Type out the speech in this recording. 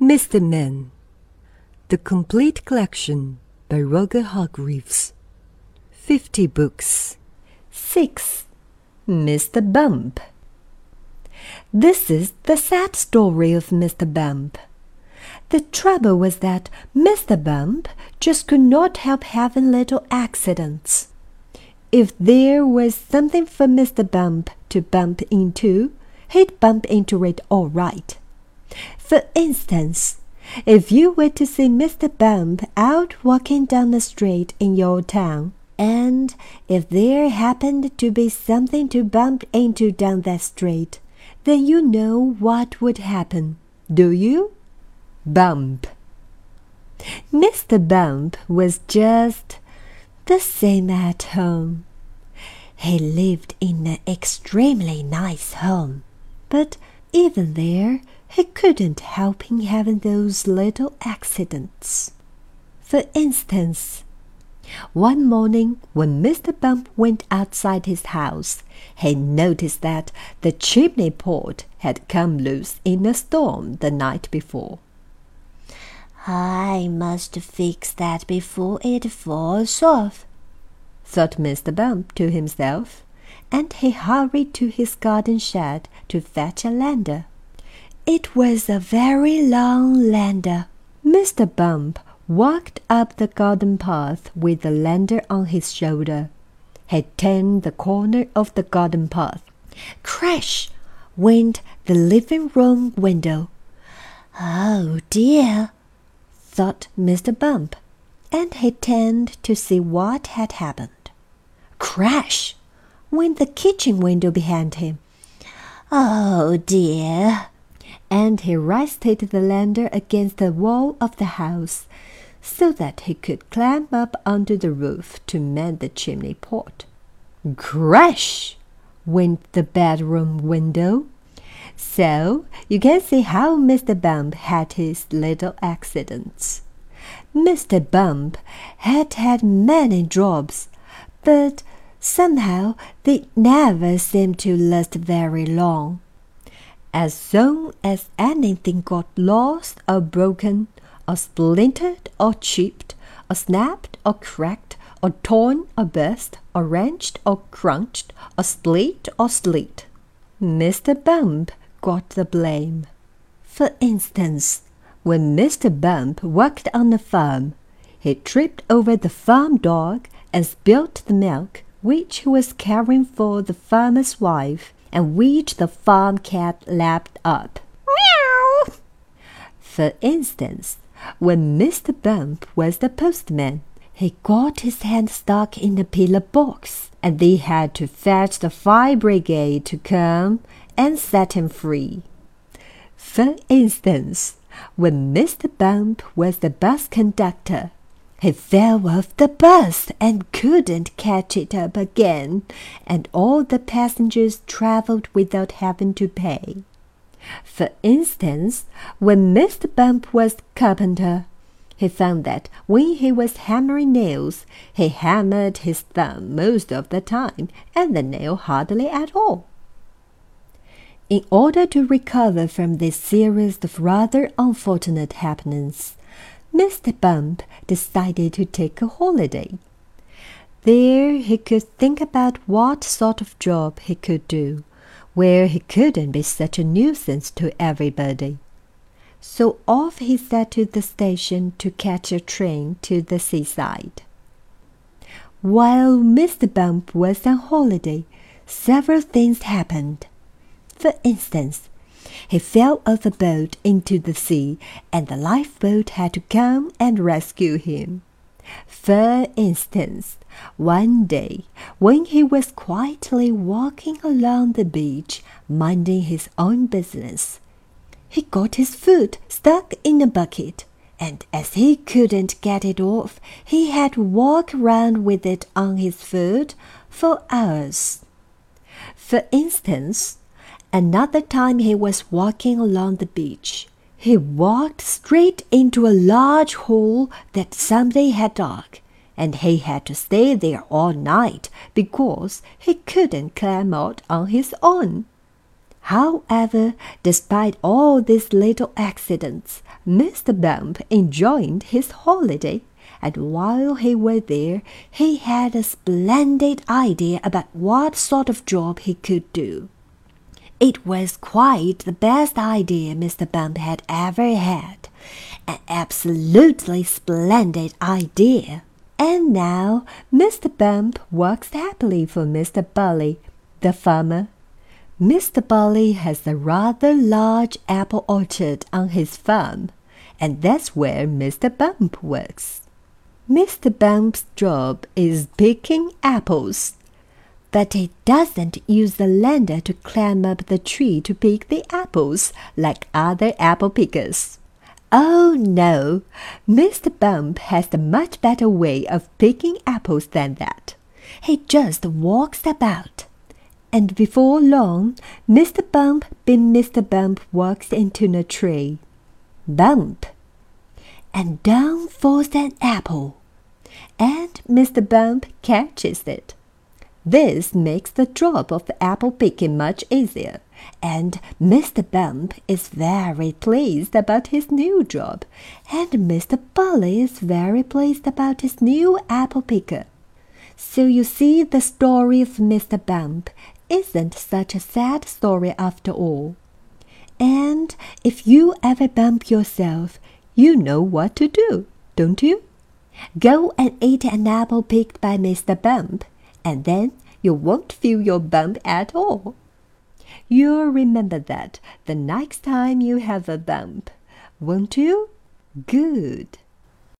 Mr. Men The Complete Collection by Roger Hargreaves 50 books 6. Mr. Bump This is the sad story of Mr. Bump. The trouble was that Mr. Bump just could not help having little accidents. If there was something for Mr. Bump to bump into, he'd bump into it all right. For instance, if you were to see Mr. Bump out walking down the street in your town, and if there happened to be something to bump into down that street, then you know what would happen, do you? Bump. Mr. Bump was just the same at home. He lived in an extremely nice home, but even there he couldn't help having those little accidents. For instance, one morning when Mr. Bump went outside his house, he noticed that the chimney pot had come loose in a storm the night before. I must fix that before it falls off, thought Mr. Bump to himself, and he hurried to his garden shed to fetch a lander. It was a very long lander. Mr. Bump walked up the garden path with the lander on his shoulder. He turned the corner of the garden path. Crash! went the living room window. Oh dear, thought Mr. Bump, and he turned to see what had happened. Crash! went the kitchen window behind him. Oh dear, and he rested the lander against the wall of the house so that he could climb up onto the roof to mend the chimney pot. Crash! went the bedroom window. So you can see how Mr. Bump had his little accidents. Mr. Bump had had many jobs, but somehow they never seemed to last very long. As soon as anything got lost or broken, or splintered or chipped, or snapped or cracked, or torn or burst, or wrenched or crunched, or split or slit, Mr. Bump got the blame. For instance, when Mr. Bump worked on the farm, he tripped over the farm dog and spilt the milk which he was caring for the farmer's wife and which the farm cat lapped up. Meow! For instance, when Mr. Bump was the postman, he got his hand stuck in the pillar box, and they had to fetch the fire brigade to come and set him free. For instance, when Mr. Bump was the bus conductor, he fell off the bus and couldn't catch it up again, and all the passengers traveled without having to pay. For instance, when Mr. Bump was carpenter, he found that when he was hammering nails, he hammered his thumb most of the time and the nail hardly at all. In order to recover from this series of rather unfortunate happenings, Mr. Bump decided to take a holiday. There he could think about what sort of job he could do, where he couldn't be such a nuisance to everybody. So off he set to the station to catch a train to the seaside. While Mr. Bump was on holiday, several things happened. For instance, he fell off a boat into the sea, and the lifeboat had to come and rescue him. For instance, one day, when he was quietly walking along the beach, minding his own business, he got his foot stuck in a bucket, and as he couldn't get it off, he had to walk round with it on his foot for hours. For instance, Another time he was walking along the beach. He walked straight into a large hole that somebody had dug, and he had to stay there all night because he couldn't climb out on his own. However, despite all these little accidents, Mr. Bump enjoyed his holiday, and while he was there, he had a splendid idea about what sort of job he could do. It was quite the best idea Mr. Bump had ever had, an absolutely splendid idea. And now Mr. Bump works happily for Mr. Barley, the farmer. Mr. Barley has a rather large apple orchard on his farm, and that's where Mr. Bump works. Mr. Bump's job is picking apples, but he doesn't use the lander to climb up the tree to pick the apples like other apple pickers. Oh no, Mr. Bump has a much better way of picking apples than that. He just walks about. And before long, Mr. Bump being Mr. Bump walks into a tree. Bump! And down falls an apple. And Mr. Bump catches it. This makes the job of apple picking much easier, and Mr. Bump is very pleased about his new job, and Mr. Barley is very pleased about his new apple picker. So you see the story of Mr. Bump isn't such a sad story after all. And if you ever bump yourself, you know what to do, don't you? Go and eat an apple picked by Mr. Bump and then you won't feel your bump at all. You'll remember that the next time you have a bump, won't you? Good.